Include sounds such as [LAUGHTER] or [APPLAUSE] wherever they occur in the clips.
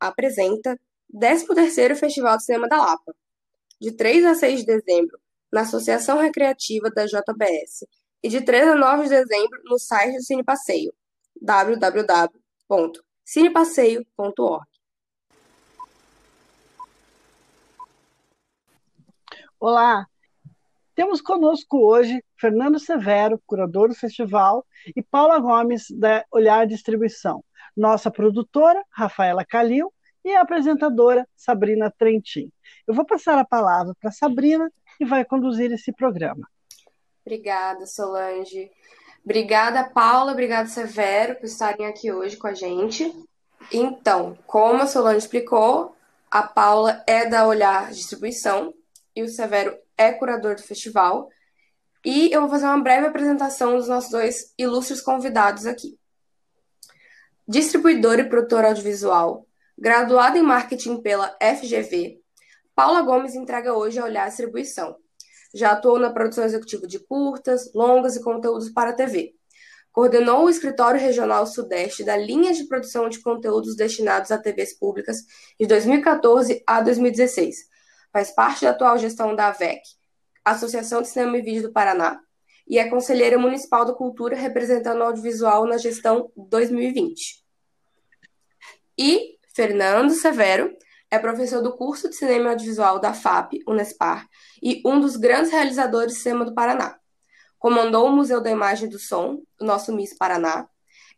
Apresenta 13º Festival de Cinema da Lapa, de 3 a 6 de dezembro, na Associação Recreativa da JBS, e de 3 a 9 de dezembro no site do Cine Passeio, www.cinepasseio.org. Olá, temos conosco hoje Fernando Severo, curador do festival, e Paula Gomes, da Olhar Distribuição, nossa produtora, Rafaela Calil, e a apresentadora, Sabrina Trentin. Eu vou passar a palavra para Sabrina, que vai conduzir esse programa. Obrigada, Solange. Obrigada, Paula, obrigada, Severo, por estarem aqui hoje com a gente. Então, como a Solange explicou, a Paula é da Olhar Distribuição e o Severo é curador do festival. E eu vou fazer uma breve apresentação dos nossos dois ilustres convidados aqui. Distribuidora e produtora audiovisual, graduada em marketing pela FGV, Paula Gomes entrega hoje a Olhar Distribuição. Já atuou na produção executiva de curtas, longas e conteúdos para a TV. Coordenou o Escritório Regional Sudeste da linha de produção de conteúdos destinados a TVs públicas de 2014 a 2016. Faz parte da atual gestão da AVEC, Associação de Cinema e Vídeo do Paraná, e é conselheira municipal da Cultura, representando o audiovisual na gestão 2020. E Fernando Severo é professor do curso de Cinema Audiovisual da FAP, Unespar, e um dos grandes realizadores de cinema do Paraná. Comandou o Museu da Imagem e do Som, o nosso Miss Paraná,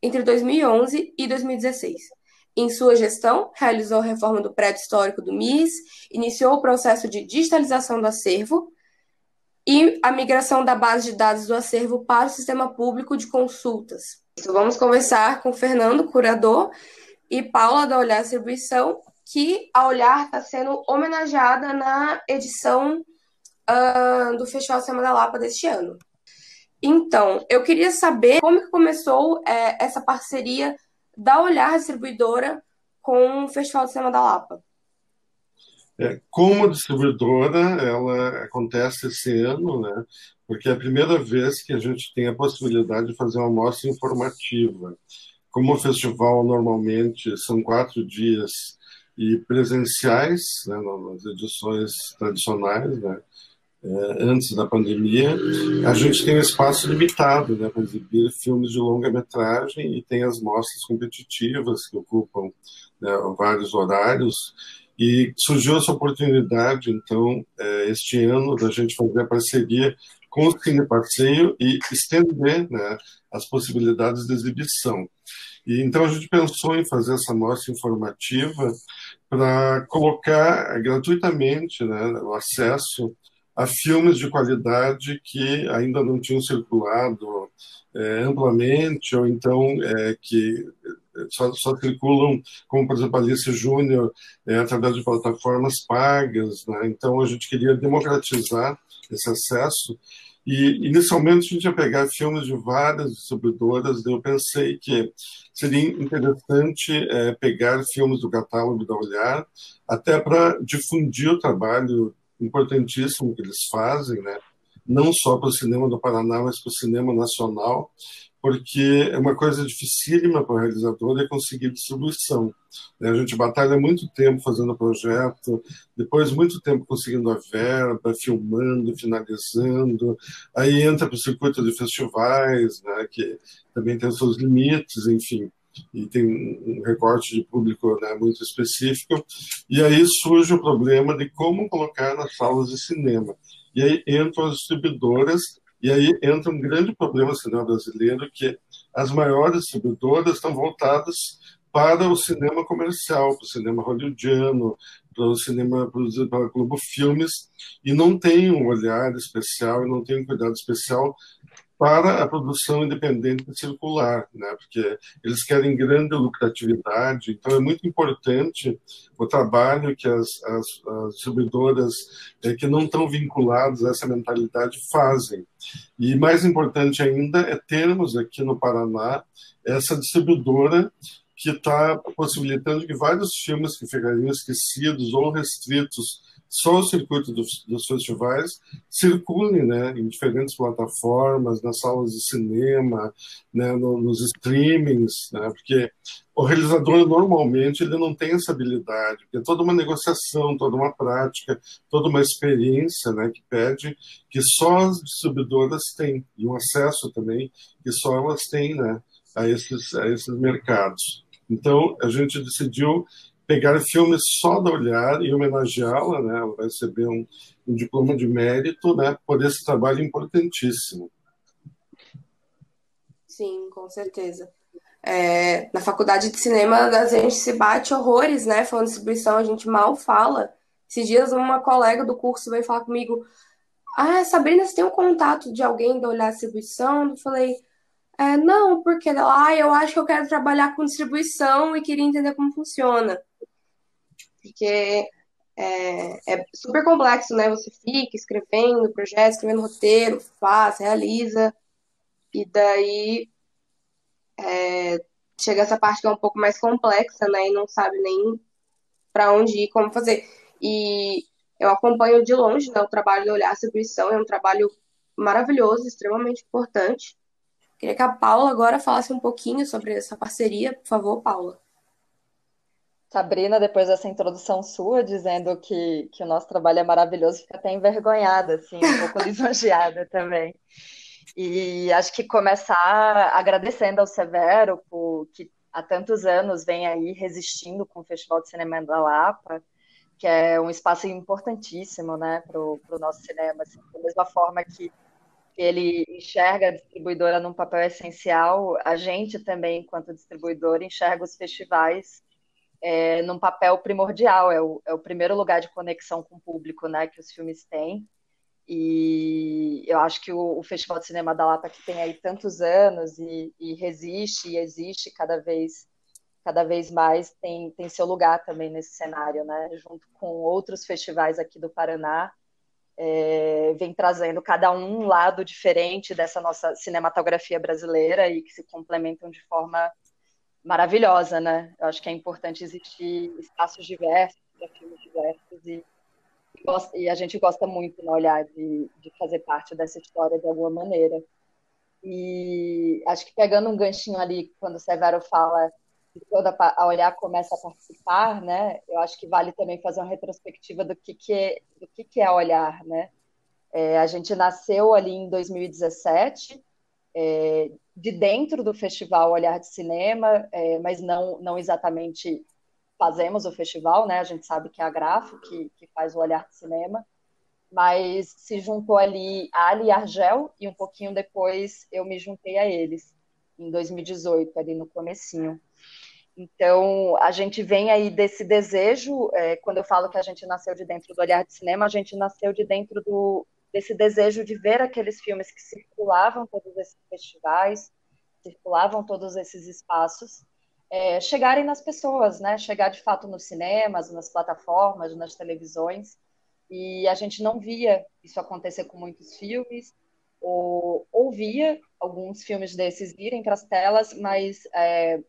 entre 2011 e 2016. Em sua gestão, realizou a reforma do prédio histórico do MIS, iniciou o processo de digitalização do acervo e a migração da base de dados do acervo para o sistema público de consultas. Então, vamos conversar com Fernando, curador, e Paula, da Olhar Distribuição, que a Olhar está sendo homenageada na edição uh, do Festival Semana da Lapa deste ano. Então, eu queria saber como que começou é, essa parceria da Olhar Distribuidora com o Festival de Cinema da Lapa. É, como distribuidora, ela acontece esse ano, né? Porque é a primeira vez que a gente tem a possibilidade de fazer uma mostra informativa. Como o festival normalmente são quatro dias e presenciais, né, nas edições tradicionais, né, é, antes da pandemia, a gente tem um espaço limitado né, para exibir filmes de longa-metragem e tem as mostras competitivas que ocupam né, vários horários e surgiu essa oportunidade, então, é, este ano, da gente fazer a parceria com o Cine Passeio e estender né, as possibilidades de exibição. E, então, a gente pensou em fazer essa mostra informativa para colocar gratuitamente né, o acesso a filmes de qualidade que ainda não tinham circulado é, amplamente, ou então é, que só, só circulam, como por exemplo Alice Júnior, é, através de plataformas pagas. Né? Então a gente queria democratizar esse acesso. E inicialmente a gente ia pegar filmes de várias distribuidoras, eu pensei que seria interessante é, pegar filmes do catálogo da Olhar, até para difundir o trabalho importantíssimo que eles fazem, né? não só para o cinema do Paraná, mas para o cinema nacional, porque é uma coisa dificílima para o realizador é conseguir distribuição. Né? A gente batalha muito tempo fazendo o projeto, depois muito tempo conseguindo a verba, filmando, finalizando, aí entra para o circuito de festivais, né? que também tem seus limites, enfim, e tem um recorte de público né, muito específico, e aí surge o problema de como colocar nas salas de cinema. E aí entram as distribuidoras e aí entra um grande problema no cinema brasileiro, que as maiores distribuidoras estão voltadas para o cinema comercial, para o cinema hollywoodiano, para o cinema produzido pela Globo Filmes, e não tem um olhar especial, não tem um cuidado especial para a produção independente circular, né? porque eles querem grande lucratividade. Então, é muito importante o trabalho que as, as, as distribuidoras é, que não estão vinculadas a essa mentalidade fazem. E mais importante ainda é termos aqui no Paraná essa distribuidora que está possibilitando que vários filmes que ficariam esquecidos ou restritos só o circuito dos, dos, festivais circulem né, em diferentes plataformas, nas salas de cinema, né, no, nos streamings, né, porque o realizador normalmente ele não tem essa habilidade, porque é toda uma negociação, toda uma prática, toda uma experiência né, que pede que só as distribuidoras têm, e um acesso também que só elas têm né, a, esses, a esses mercados. Então, a gente decidiu pegar filmes só da Olhar e homenageá-la, né? Ela vai receber um, um, diploma de mérito, né? Por esse trabalho importantíssimo. Sim, com certeza. É, na faculdade de cinema, a gente se bate horrores, né? Falando de distribuição, a gente mal fala. Esses dias, uma colega do curso veio falar comigo: Ah, Sabrina, você tem um contato de alguém da Olhar Distribuição? Eu falei: é, Não, porque ela, ah, eu acho que eu quero trabalhar com distribuição e queria entender como funciona porque é, é, super complexo, né? Você fica escrevendo projeto, escrevendo roteiro, faz, realiza, e daí é, chega essa parte que é um pouco mais complexa, né? E não sabe nem para onde ir, como fazer. E eu acompanho de longe né, o trabalho de Olhar Distribuição, é um trabalho maravilhoso, extremamente importante. Queria que a Paula agora falasse um pouquinho sobre essa parceria. Por favor, Paula. Sabrina, depois dessa introdução sua, dizendo que, que o nosso trabalho é maravilhoso, fica até envergonhada, assim, um pouco [LAUGHS] lisonjeada também. E acho que começar agradecendo ao Severo, por, que há tantos anos vem aí resistindo com o Festival de Cinema da Lapa, que é um espaço importantíssimo né, para o nosso cinema. Assim, da mesma forma que ele enxerga a distribuidora num papel essencial, a gente também, enquanto distribuidor, enxerga os festivais é, num papel primordial, é o, é o primeiro lugar de conexão com o público né, que os filmes têm. E eu acho que o, o Festival de Cinema da Lapa, que tem aí tantos anos e, e, resiste e existe cada vez cada vez mais, tem, tem seu lugar também nesse cenário, né? junto com outros festivais aqui do Paraná, é, vem trazendo cada um lado diferente dessa nossa cinematografia brasileira e que se complementam de forma maravilhosa, né? Eu acho que é importante existir espaços diversos para filmes diversos e, e, a gente gosta muito no olhar de, de fazer parte dessa história de alguma maneira. E acho que pegando um ganchinho ali, quando o Severo fala que toda a olhar começa a participar, né? Eu acho que vale também fazer uma retrospectiva do que, que, é, do que, que é olhar, né? É, a gente nasceu ali em 2017, é, de dentro do festival Olhar de Cinema, é, mas não, não exatamente fazemos o festival, né? A gente sabe que é a Grafo que, que faz o Olhar de Cinema, mas se juntou ali a Ali Argel e um pouquinho depois eu me juntei a eles, em 2018, ali no comecinho. Então, a gente vem aí desse desejo, é, quando eu falo que a gente nasceu de dentro do Olhar de Cinema, a gente nasceu de dentro do, desse desejo de ver aqueles filmes que circulavam todos esses festivais, circulavam todos esses espaços, é, chegarem nas pessoas, né? Chegar de fato nos cinemas, nas plataformas, nas televisões. E a gente não via isso acontecer com muitos filmes, ou ouvia alguns filmes desses irem para as telas, mas é,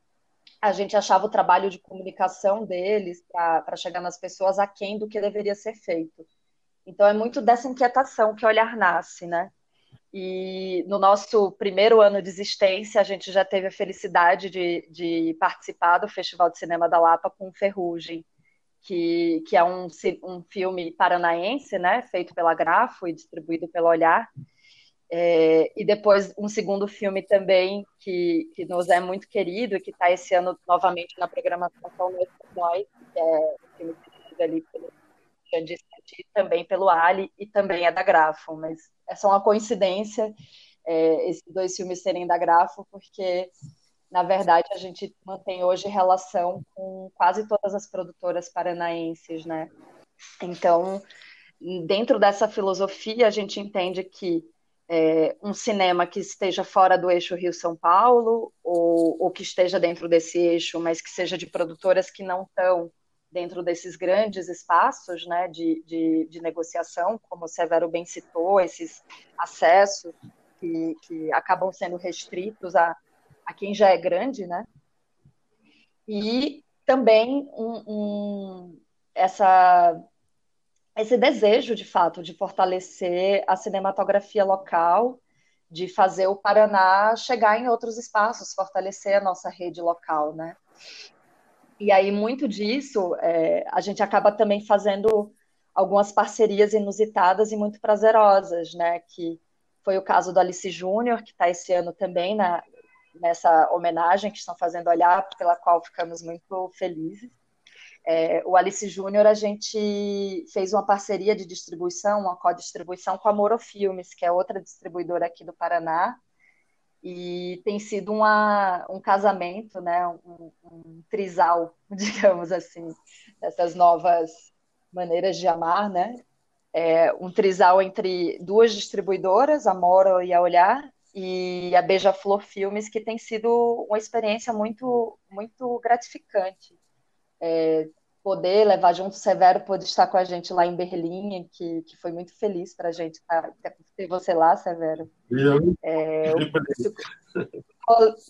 a gente achava o trabalho de comunicação deles para chegar nas pessoas aquém do que deveria ser feito. Então é muito dessa inquietação que o olhar nasce, né? E no nosso primeiro ano de existência, a gente já teve a felicidade de, de participar do Festival de Cinema da Lapa com Ferrugem, que, que é um, um filme paranaense, né, feito pela Grafo e distribuído pela Olhar. É, e depois um segundo filme também que, que nos é muito querido e que está esse ano novamente na programação atual Nós, que é um filme que ali pelo também pelo Ali e também é da Grafo, mas é só uma coincidência é, esses dois filmes serem da Grafo, porque na verdade a gente mantém hoje relação com quase todas as produtoras paranaenses, né? Então, dentro dessa filosofia, a gente entende que é, um cinema que esteja fora do eixo Rio-São Paulo, ou, ou que esteja dentro desse eixo, mas que seja de produtoras que não estão dentro desses grandes espaços né, de, de, de, negociação, como o Severo bem citou, esses acessos que, que acabam sendo restritos a, a quem já é grande, né? e também um, um, essa, esse desejo, de fato, de fortalecer a cinematografia local, de fazer o Paraná chegar em outros espaços, fortalecer a nossa rede local, né? E aí, muito disso, é, a gente acaba também fazendo algumas parcerias inusitadas e muito prazerosas, né? Que foi o caso do Alice Júnior, que está esse ano também na, nessa homenagem que estão fazendo olhar, pela qual ficamos muito felizes. É, o Alice Júnior, a gente fez uma parceria de distribuição, uma co-distribuição com a Moro Filmes, que é outra distribuidora aqui do Paraná, e tem sido uma, um casamento, né, um, um trisal, [LAUGHS] digamos assim, dessas novas maneiras de amar, né? É um trisal entre duas distribuidoras, a Moro e a Olhar, e a Beija-Flor Filmes, que tem sido uma experiência muito, muito gratificante. É, poder levar junto o Severo, poder estar com a gente lá em Berlim, que, que foi muito feliz para a gente tá, ter você lá, Severo. Eu, é,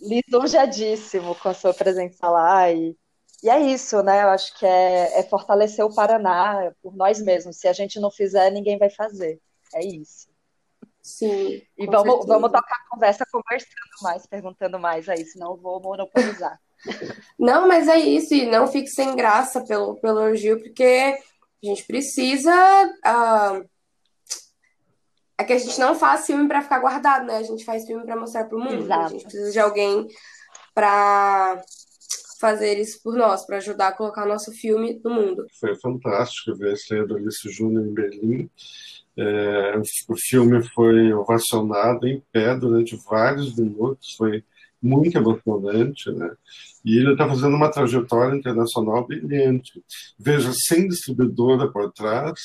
lisonjadíssimo com a sua presença lá e, e é isso, né? Eu acho que é, é fortalecer o Paraná por nós mesmos. Se a gente não fizer, ninguém vai fazer. É isso. Sim. E vamos, vamos tocar a conversa conversando mais, perguntando mais aí, senão eu vou monopolizar. Não, mas é isso, e não fique sem graça pelo, pelo elogio, porque a gente precisa. Uh, é que a gente não faz filme para ficar guardado, né? A gente faz filme para mostrar para o mundo. Exato. A gente precisa de alguém para fazer isso por nós, para ajudar a colocar o nosso filme no mundo. Foi fantástico ver a estreia do Alice Júnior em Berlim. É, o filme foi ovacionado em pé durante vários minutos, foi muito emocionante, né? E ele está fazendo uma trajetória internacional brilhante. Veja, sem distribuidora por trás,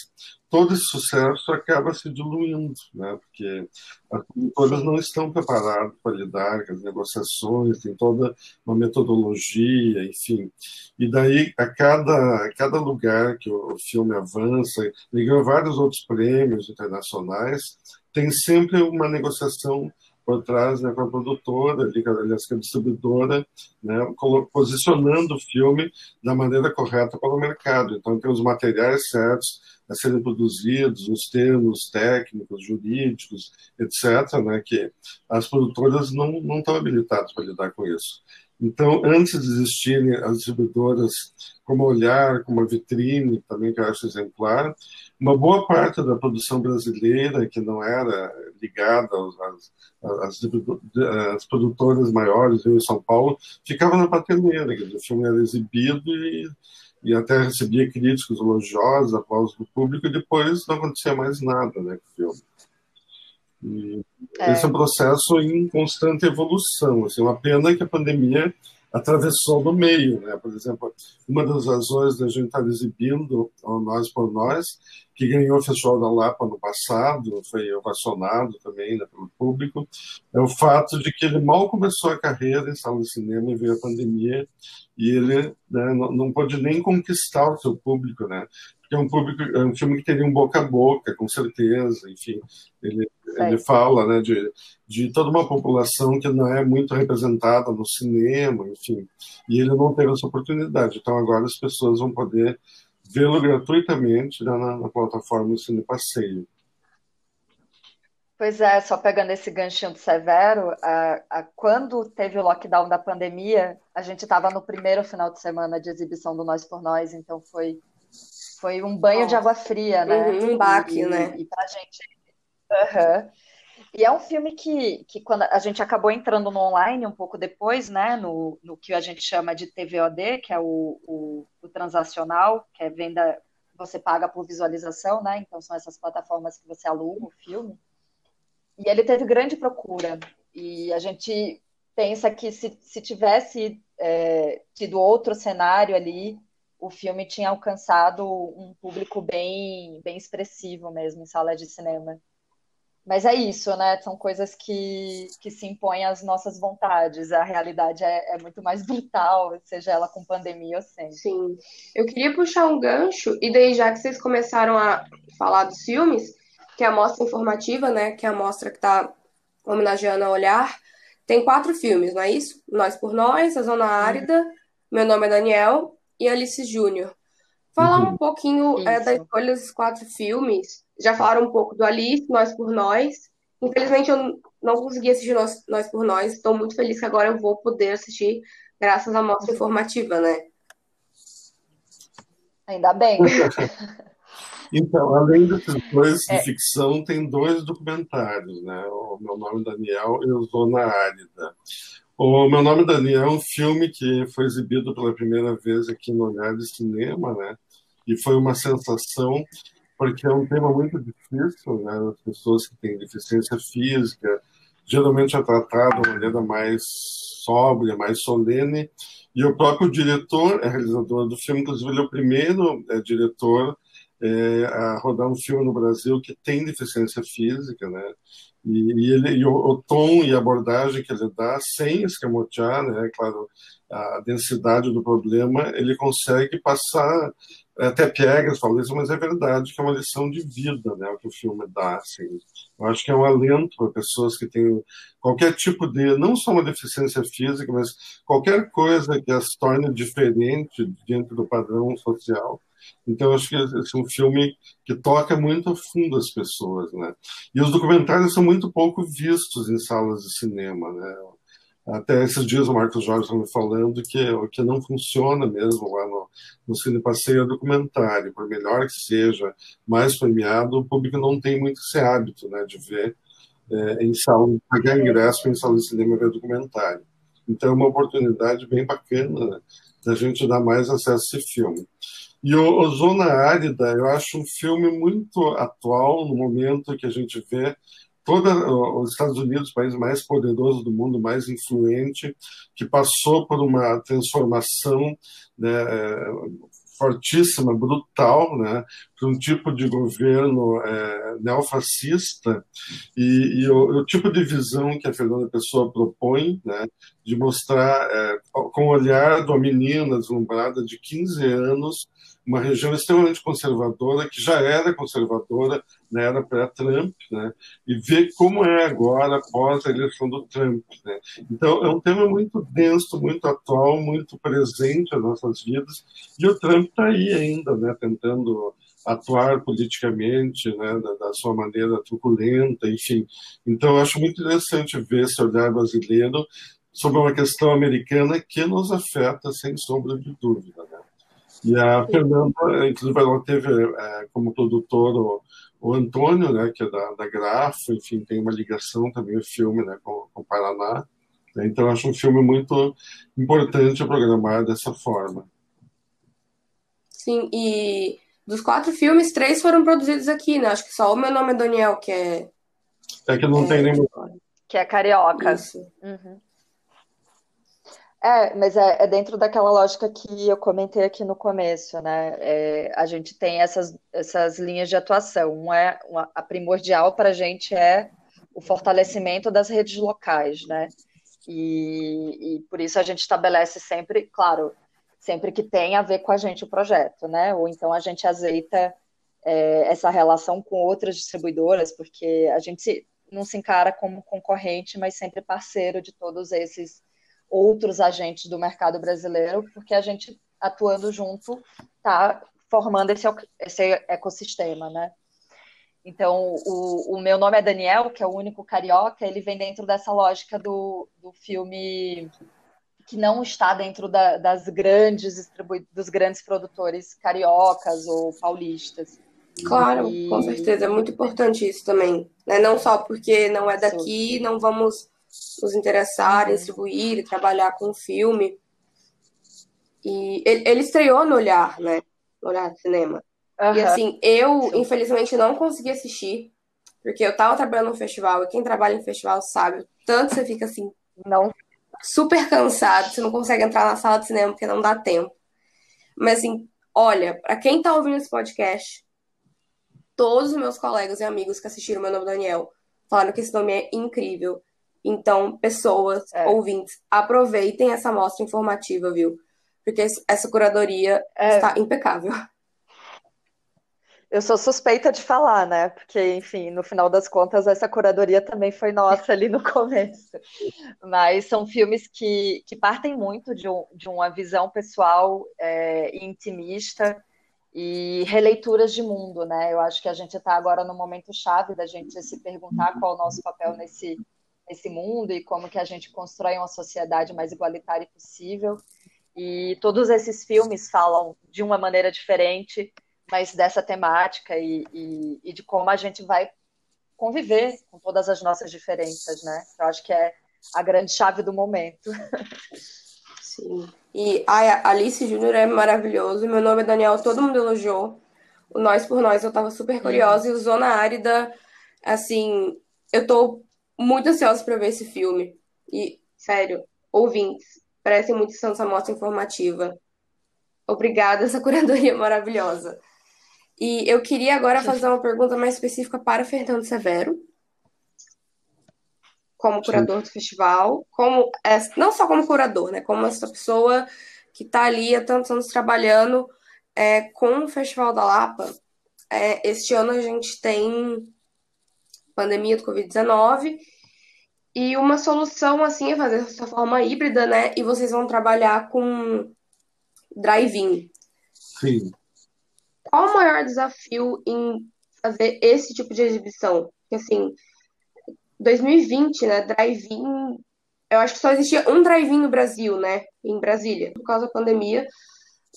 todo esse sucesso acaba se diluindo, né? Porque as produtoras não estão preparadas para lidar com as negociações, tem toda uma metodologia, enfim. E daí, a cada, a cada lugar que o filme avança, ele ganha vários outros prêmios internacionais, tem sempre uma negociação por trás né, com a produtora, aliás, com a distribuidora, né, posicionando o filme da maneira correta para o mercado. Então, tem os materiais certos a serem produzidos, os termos técnicos, jurídicos, etc., né, que as produtoras não, não estão habilitadas para lidar com isso. Então, antes de existirem as distribuidoras como Olhar, como a Vitrine, também que eu acho exemplar, uma boa parte da produção brasileira, que não era ligada às, às, produtoras maiores em São Paulo, ficava na prateleira, o filme era exibido e, e até recebia críticos elogiosos, aplausos do público, e depois não acontecia mais nada né, com o filme. É. Esse é um processo em constante evolução. Assim, uma pena que a pandemia atravessou no meio. Né? Por exemplo, uma das razões da gente estar exibindo o Nós por Nós, que ganhou o Festival da Lapa no passado, foi ovacionado também né, pelo público, é o fato de que ele mal começou a carreira em sala de cinema e veio a pandemia e ele né, não, não pôde nem conquistar o seu público, né? É um público, é um filme que teria um boca a boca, com certeza, enfim, ele ele fala né, de, de toda uma população que não é muito representada no cinema, enfim, e ele não teve essa oportunidade. Então agora as pessoas vão poder vê-lo gratuitamente né, na, na, plataforma do Cine Passeio. Pois é, só pegando esse ganchinho do Severo, a, a, quando teve o lockdown da pandemia, a gente estava no primeiro final de semana de exibição do Nós por Nós, então foi, foi um banho Nossa. de água fria, né? Uhum, um baque, e, né? E pra gente Uhum. E é um filme que, que quando a gente acabou entrando no online um pouco depois, né, no, no que a gente chama de TVOD, que é o, o, o transacional, que é venda, você paga por visualização, né, então são essas plataformas que você aluga o filme. E ele teve grande procura. E a gente pensa que se, se tivesse é, tido outro cenário ali, o filme tinha alcançado um público bem, bem expressivo mesmo em sala de cinema. Mas é isso, né? São coisas que, que se impõem às nossas vontades. A realidade é, é, muito mais [LAUGHS] brutal, seja ela com pandemia ou sem. Sim. Eu queria puxar um gancho, e daí, já que vocês começaram a falar dos filmes, que é a mostra informativa, né? Que é a mostra que está homenageando a Olhar, tem quatro filmes, não é isso? Nós por Nós, A Zona Árida, Meu Nome é Daniel e Alice Júnior. Falar uhum. um pouquinho é, da escolha desses quatro filmes. Já falaram um pouco do Alice, Nós por Nós. Infelizmente eu não consegui assistir Nós, Nós por Nós. Estou muito feliz que agora eu vou poder assistir graças à mostra informativa, né? Ainda bem. [LAUGHS] Então, além desses dois de é. ficção, tem dois documentários, né? O Meu Nome é Daniel e o Zona Árida. O Meu Nome é Daniel é um filme que foi exibido pela primeira vez aqui no Olhar de Cinema, né? E foi uma sensação, porque é um tema muito difícil, né? As pessoas que têm deficiência física, geralmente é tratado de uma maneira mais sóbria, mais solene, e o próprio diretor é realizador do filme, inclusive ele é o primeiro é, diretor é, a rodar um filme no Brasil que tem deficiência física, né? E, e ele, e o, o, tom e a abordagem que ele dá, sem escamotear, né? Claro, a densidade do problema, ele consegue passar até piegas, isso, mas é verdade que é uma lição de vida, né? O que o filme dá, assim. Eu acho que é um alento para pessoas que têm qualquer tipo de, não só uma deficiência física, mas qualquer coisa que as torne diferente dentro do padrão social então, acho que é um filme que toca muito a fundo as pessoas, né? E os documentários são muito pouco vistos em salas de cinema, né? Até esses dias o Marcos Jorge estava me falando que o que não funciona mesmo lá no, no Cine Passeio é documentário. Por melhor que seja, mais premiado, o público não tem muito esse hábito né, de ver é, em sala, pagar ingresso em sala de cinema ver documentário. Então é uma oportunidade bem bacana né, da gente dar mais acesso a esse filme. E o, o, Zona Árida, eu acho um filme muito atual no momento que a gente vê todos os Estados Unidos, o país mais poderoso do mundo, mais influente, que passou por uma transformação né, fortíssima, brutal, né, para um tipo de governo é, neofascista. E, e o, o, tipo de visão que a Fernanda Pessoa propõe, né, de mostrar é, com o olhar de uma menina deslumbrada de 15 anos uma região extremamente conservadora, que já era conservadora na era pré-Trump, né? e ver como é agora após a eleição do Trump. Né? Então, é um tema muito denso, muito atual, muito presente nas nossas vidas, e o Trump está aí ainda, né? tentando atuar politicamente, né, da, da, sua maneira truculenta, enfim. Então, acho muito interessante ver esse olhar brasileiro sobre uma questão americana que nos afeta, sem sombra de dúvida. E a Fernanda, inclusive, ela teve é, como produtor o, o, Antônio, né, que é da, da Grafo, enfim, tem uma ligação também o filme né, com, com o Paraná. Né, então, acho um filme muito importante programar dessa forma. Sim, e dos quatro filmes, três foram produzidos aqui, né? Acho que só o meu nome é Daniel, que é. É que não é, tem nenhum. Que é carioca. Isso. Uhum. É, mas é, é, dentro daquela lógica que eu comentei aqui no começo, né? É, a gente tem essas, essas linhas de atuação. Uma é uma, a primordial para a gente é o fortalecimento das redes locais, né? E, e, por isso a gente estabelece sempre, claro, sempre que tem a ver com a gente o projeto, né? Ou então a gente azeita é, essa relação com outras distribuidoras, porque a gente se, não se encara como concorrente, mas sempre parceiro de todos esses outros agentes do mercado brasileiro, porque a gente atuando junto está formando esse, esse ecossistema, né? Então, o, o, meu nome é Daniel, que é o único carioca, ele vem dentro dessa lógica do, do filme que não está dentro da, das grandes dos grandes produtores cariocas ou paulistas. Claro, e... com certeza, é muito importante isso também. Né? Não só porque não é daqui, não vamos nos interessar em uhum. distribuir e trabalhar com o filme. E ele, ele, estreou no Olhar, né? No Olhar do Cinema. Uhum. E assim, eu, infelizmente, não consegui assistir, porque eu tava trabalhando no festival, e quem trabalha em festival sabe, tanto você fica assim, não super cansado, você não consegue entrar na sala de cinema porque não dá tempo. Mas assim, olha, para quem tá ouvindo esse podcast, todos os meus colegas e amigos que assistiram meu nome Daniel falaram que esse nome é incrível. Então, pessoas, é. ouvintes, aproveitem essa mostra informativa, viu? Porque essa curadoria é. está impecável. Eu sou suspeita de falar, né? Porque, enfim, no final das contas, essa curadoria também foi nossa ali no [LAUGHS] começo. Mas são filmes que, que partem muito de, um, de uma visão pessoal é, intimista e releituras de mundo, né? Eu acho que a gente está agora no momento chave da gente se perguntar qual é o nosso papel nesse, nesse mundo e como que a gente constrói uma sociedade mais igualitária possível. E todos esses filmes falam de uma maneira diferente, mas dessa temática e, e, e de como a gente vai conviver com todas as nossas diferenças, né? Eu acho que é a grande chave do momento. Sim. E a Alice Júnior é maravilhoso. Meu nome é Daniel, todo mundo elogiou. O Nós por Nós, eu tava super curiosa. Uhum. E o Zona Árida, assim, eu tô muito ansiosa para ver esse filme. E, sério, ouvintes, parece muito essa mostra informativa. Obrigada, essa [LAUGHS] curadoria maravilhosa. E eu queria agora fazer uma pergunta mais específica para Fernando Severo, como curador do festival, como não só como curador, né, como essa pessoa que está ali há tantos anos trabalhando é, com o Festival da Lapa. É, este ano a gente tem pandemia do Covid-19 e uma solução assim é fazer dessa forma híbrida, né? E vocês vão trabalhar com drive-in. Sim. Qual o maior desafio em fazer esse tipo de exibição? Porque, assim, 2020, né, drive-in, eu acho que só existia um drive-in no Brasil, né, em Brasília, por causa da pandemia,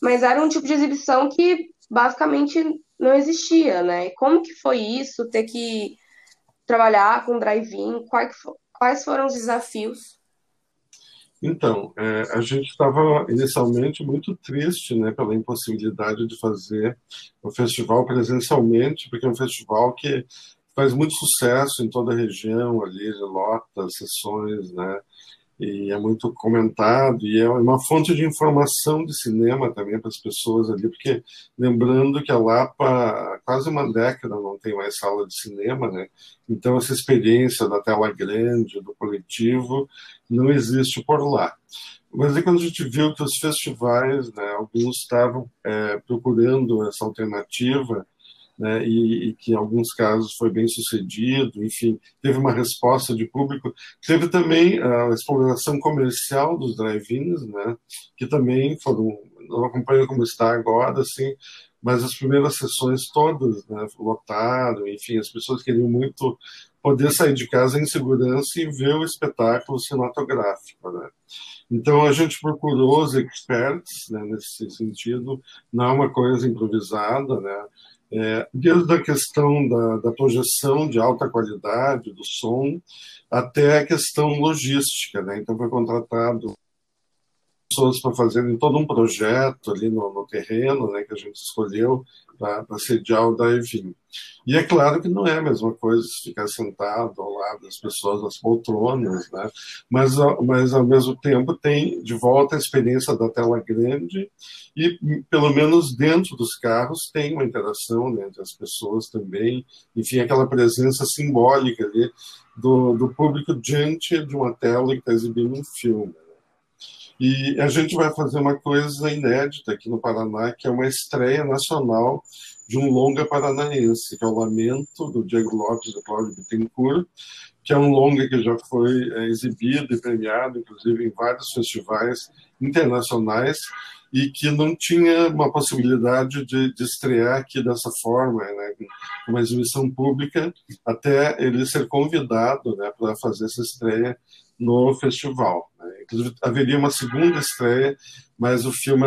mas era um tipo de exibição que basicamente não existia, né? E como que foi isso, ter que trabalhar com drive-in? Quais, foram os desafios? Então, é, a gente estava inicialmente muito triste né, pela impossibilidade de fazer o festival presencialmente, porque é um festival que faz muito sucesso em toda a região, ali, lota sessões, né? E é muito comentado e é uma fonte de informação de cinema também para as pessoas ali, porque lembrando que a Lapa há quase uma década não tem mais sala de cinema, né? Então essa experiência da tela grande, do coletivo, não existe por lá. Mas aí quando a gente viu que os festivais, né, alguns estavam é, procurando essa alternativa, né, e, e, que em alguns casos foi bem sucedido, enfim, teve uma resposta de público. Teve também a exploração comercial dos drive-ins, né, que também foram, não acompanho como está agora, assim, mas as primeiras sessões todas né, lotaram, enfim, as pessoas queriam muito poder sair de casa em segurança e ver o espetáculo cinematográfico, né. Então a gente procurou os experts né, nesse sentido, não é uma coisa improvisada, né? É, desde a questão da, da, projeção de alta qualidade do som até a questão logística, né? Então foi contratado pessoas para fazerem todo um projeto ali no, no terreno, né, que a gente escolheu para sediar o drive-in. E é claro que não é a mesma coisa ficar sentado ao lado das pessoas nas poltronas, né? mas, mas ao mesmo tempo tem de volta a experiência da tela grande e pelo menos dentro dos carros tem uma interação né, entre as pessoas também, enfim, aquela presença simbólica ali do, do público diante de uma tela que está exibindo um filme. E a gente vai fazer uma coisa inédita aqui no Paraná, que é uma estreia nacional de um longa paranaense, que é o Lamento, do Diego Lopes e Cláudio Bittencourt, que é um longa que já foi é, exibido e premiado, inclusive, em vários festivais internacionais, e que não tinha uma possibilidade de, de estrear aqui dessa forma, né, uma exibição pública, até ele ser convidado né, para fazer essa estreia no festival. Né? Inclusive, haveria uma segunda estreia, mas o filme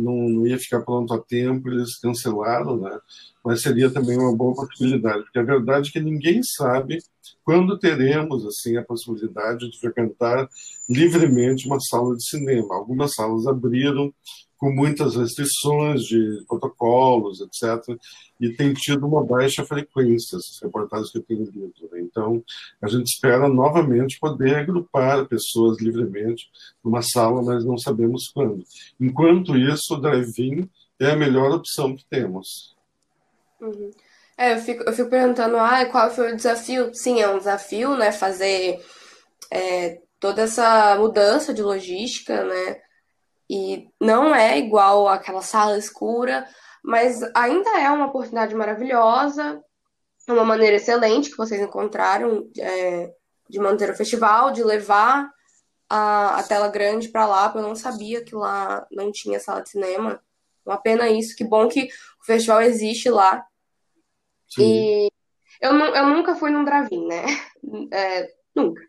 não, ia ficar pronto a tempo, eles cancelaram, né? mas seria também uma boa possibilidade, porque a verdade é que ninguém sabe quando teremos assim a possibilidade de frequentar livremente uma sala de cinema. Algumas salas abriram, com muitas restrições de protocolos, etc., e tem tido uma baixa frequência, essas reportagens que eu tenho lido. Né? Então, a gente espera novamente poder agrupar pessoas livremente numa sala, mas não sabemos quando. Enquanto isso, o drive-in é a melhor opção que temos. Uhum. É, eu fico, eu fico perguntando, ah, qual foi o desafio? Sim, é um desafio, né, fazer é, toda essa mudança de logística, né, e não é igual aquela sala escura, Mas ainda é uma oportunidade maravilhosa, uma maneira excelente que vocês encontraram é, de manter o festival, de levar a, a tela grande para lá, porque eu não sabia que lá não tinha sala de cinema. Uma pena isso, que bom que o festival existe lá. Sim. E eu, eu nunca fui num drive-in, né? É, nunca.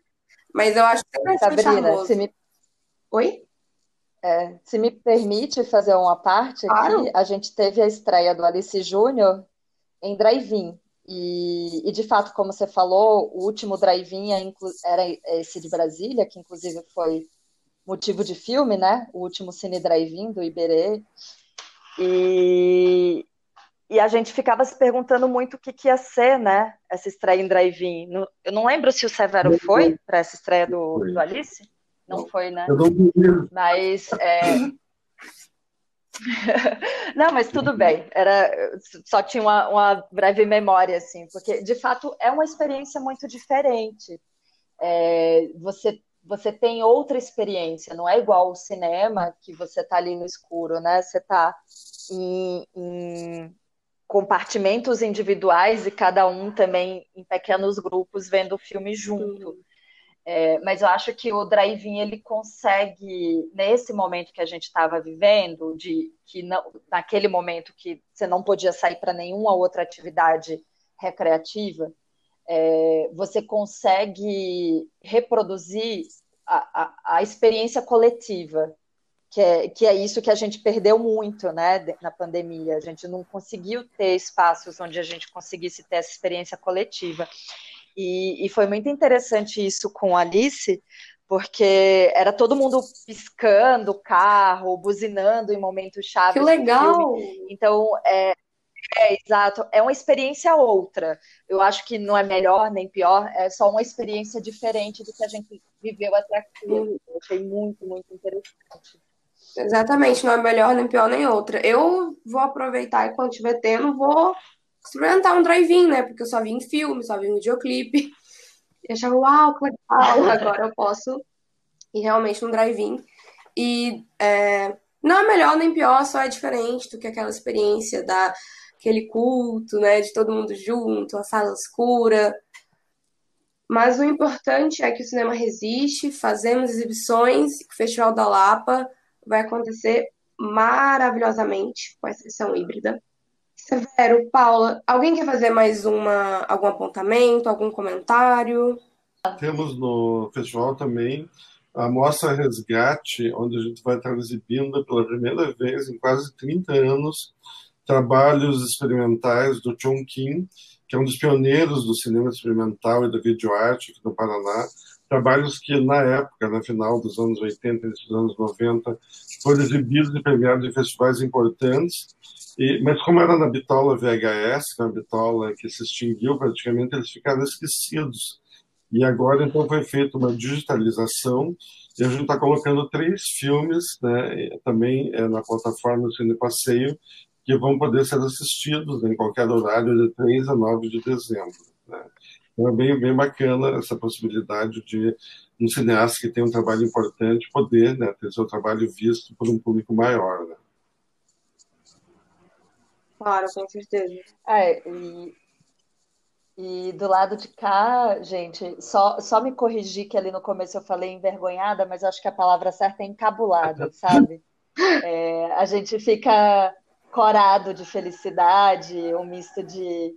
Mas eu acho que sempre Sabrina, se me... Oi? É, se me permite fazer uma parte claro. aqui, a gente teve a estreia do Alice Júnior em drive-in. E, e, de fato, como você falou, o último drive-in é era esse de Brasília, que inclusive foi motivo de filme, né? O último cine drive-in do Iberê. E, e a gente ficava se perguntando muito o que, que ia ser, né? Essa estreia em drive-in. Eu não lembro se o Severo foi para essa estreia do, do, Alice. Não foi, né? Mas é, [LAUGHS] Não, mas tudo bem. Era só tinha uma, uma, breve memória assim, porque de fato é uma experiência muito diferente. É, você você tem outra experiência, não é igual o cinema que você está ali no escuro, né? Você está em, em compartimentos individuais e cada um também em pequenos grupos vendo o filme junto. É, mas eu acho que o drive-in ele consegue, nesse momento que a gente estava vivendo, de que não, naquele momento que você não podia sair para nenhuma outra atividade recreativa, é, você consegue reproduzir a, a, a, experiência coletiva, que é, que é isso que a gente perdeu muito né, na pandemia. A gente não conseguiu ter espaços onde a gente conseguisse ter essa experiência coletiva. E, e foi muito interessante isso com Alice, porque era todo mundo piscando o carro, buzinando em momentos chaves. Que legal! Então, é, é, exato. É uma experiência outra. Eu acho que não é melhor nem pior, é só uma experiência diferente do que a gente viveu até aqui. Eu achei muito, muito interessante. Exatamente, não é melhor nem pior nem outra. Eu vou aproveitar e quando estiver tendo, vou experimentar um drive-in, né? Porque eu só vi em filme, só vi em videoclipe. E achava, uau, que legal, [LAUGHS] agora eu posso ir realmente num drive-in. E é, não é melhor nem pior, só é diferente do que aquela experiência da aquele culto, né? De todo mundo junto, a sala escura. Mas o importante é que o cinema resiste, fazemos exibições, o Festival da Lapa vai acontecer maravilhosamente com essa sessão híbrida. Severo, Paula, alguém quer fazer mais uma, algum apontamento, algum comentário? Temos no festival também a Mostra Resgate, onde a gente vai estar exibindo pela primeira vez em quase 30 anos trabalhos experimentais do John Kim, que é um dos pioneiros do cinema experimental e da videoarte aqui no Paraná. Trabalhos que, na época, na final dos anos 80 e dos anos 90, foram exibidos e premiados em festivais importantes e, mas como era na bitola VHS, uma bitola que se extinguiu praticamente, eles ficaram esquecidos. E agora, então, foi feita uma digitalização e a gente está colocando três filmes né, também é, na plataforma Cine Passeio que vão poder ser assistidos né, em qualquer horário de 3 a 9 de dezembro. Né. Então é bem, bem bacana essa possibilidade de um cineasta que tem um trabalho importante poder né, ter seu trabalho visto por um público maior. Né. Claro, com certeza. É, e, e do lado de cá, gente, só, só me corrigir que ali no começo eu falei envergonhada, mas acho que a palavra certa é encabulada, [LAUGHS] sabe? É, a gente fica corado de felicidade, um misto de,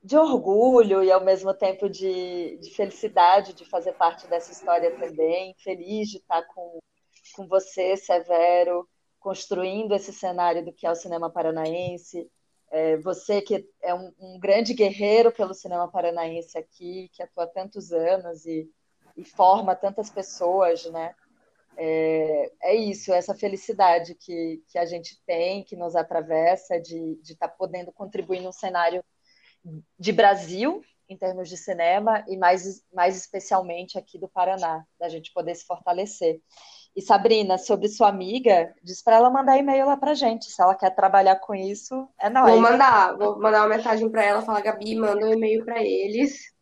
de orgulho e ao mesmo tempo de, de felicidade de fazer parte dessa história também, feliz de estar com, com você, Severo, construindo esse cenário do que é o cinema paranaense, é, você que é um, um, grande guerreiro pelo cinema paranaense aqui, que atua tantos anos e, e forma tantas pessoas, né? É, é, isso, essa felicidade que, que a gente tem, que nos atravessa, de estar tá podendo contribuir num cenário de Brasil, em termos de cinema, e mais, mais especialmente aqui do Paraná, da gente poder se fortalecer. E Sabrina, sobre sua amiga, diz para ela mandar e-mail lá pra gente. Se ela quer trabalhar com isso, é nóis. Vou mandar, vou mandar uma mensagem para ela, falar, Gabi, manda um e-mail para eles.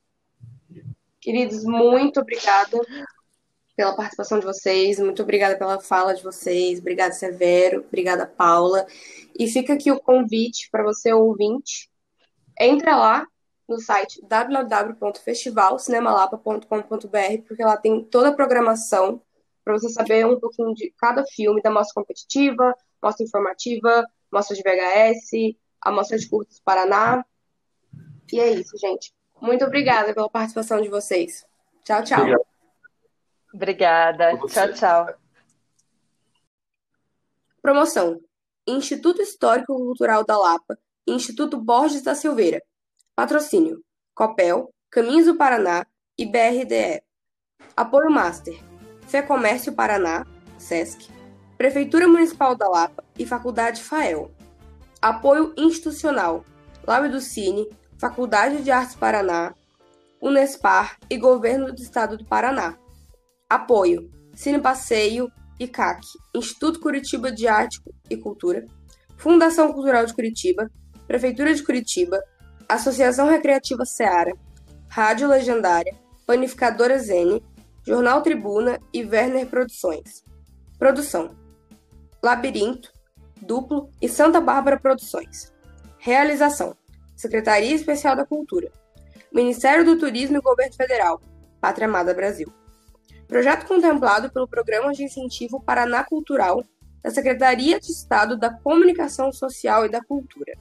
Queridos, muito obrigada. pela participação de vocês, muito obrigada pela fala de vocês, obrigada Severo, obrigada Paula. E fica aqui o convite para você ouvinte, entra lá no site www.festivalcinemalapa.com.br, porque lá tem toda a programação para você saber um pouquinho de cada filme da mostra competitiva, mostra informativa, mostra de VHS, a mostra de curtas Paraná. E é isso, gente. Muito obrigada pela participação de vocês. Tchau, tchau. Obrigado. Obrigada. Tchau, tchau. Promoção: Instituto Histórico Cultural da Lapa Instituto Borges da Silveira. Patrocínio: Copel, Caminhos do Paraná e BRDE. Apoio Master: Fé Comércio Paraná, SESC, Prefeitura Municipal da Lapa e Faculdade FAEL. Apoio institucional: Laue do Cine, Faculdade de Artes Paraná, Unespar e Governo do Estado do Paraná. Apoio: Cine Passeio, ICAC, Instituto Curitiba de Arte e Cultura, Fundação Cultural de Curitiba, Prefeitura de Curitiba, Associação Recreativa Seara, Rádio Legendária, Panificadora Zene, Jornal Tribuna e Werner Produções. Produção: Labirinto, Duplo e Santa Bárbara Produções. Realização: Secretaria Especial da Cultura, Ministério do Turismo e Governo Federal, Pátria Amada Brasil. Projeto contemplado pelo Programa de Incentivo Paraná Cultural da Secretaria de Estado da Comunicação Social e da Cultura.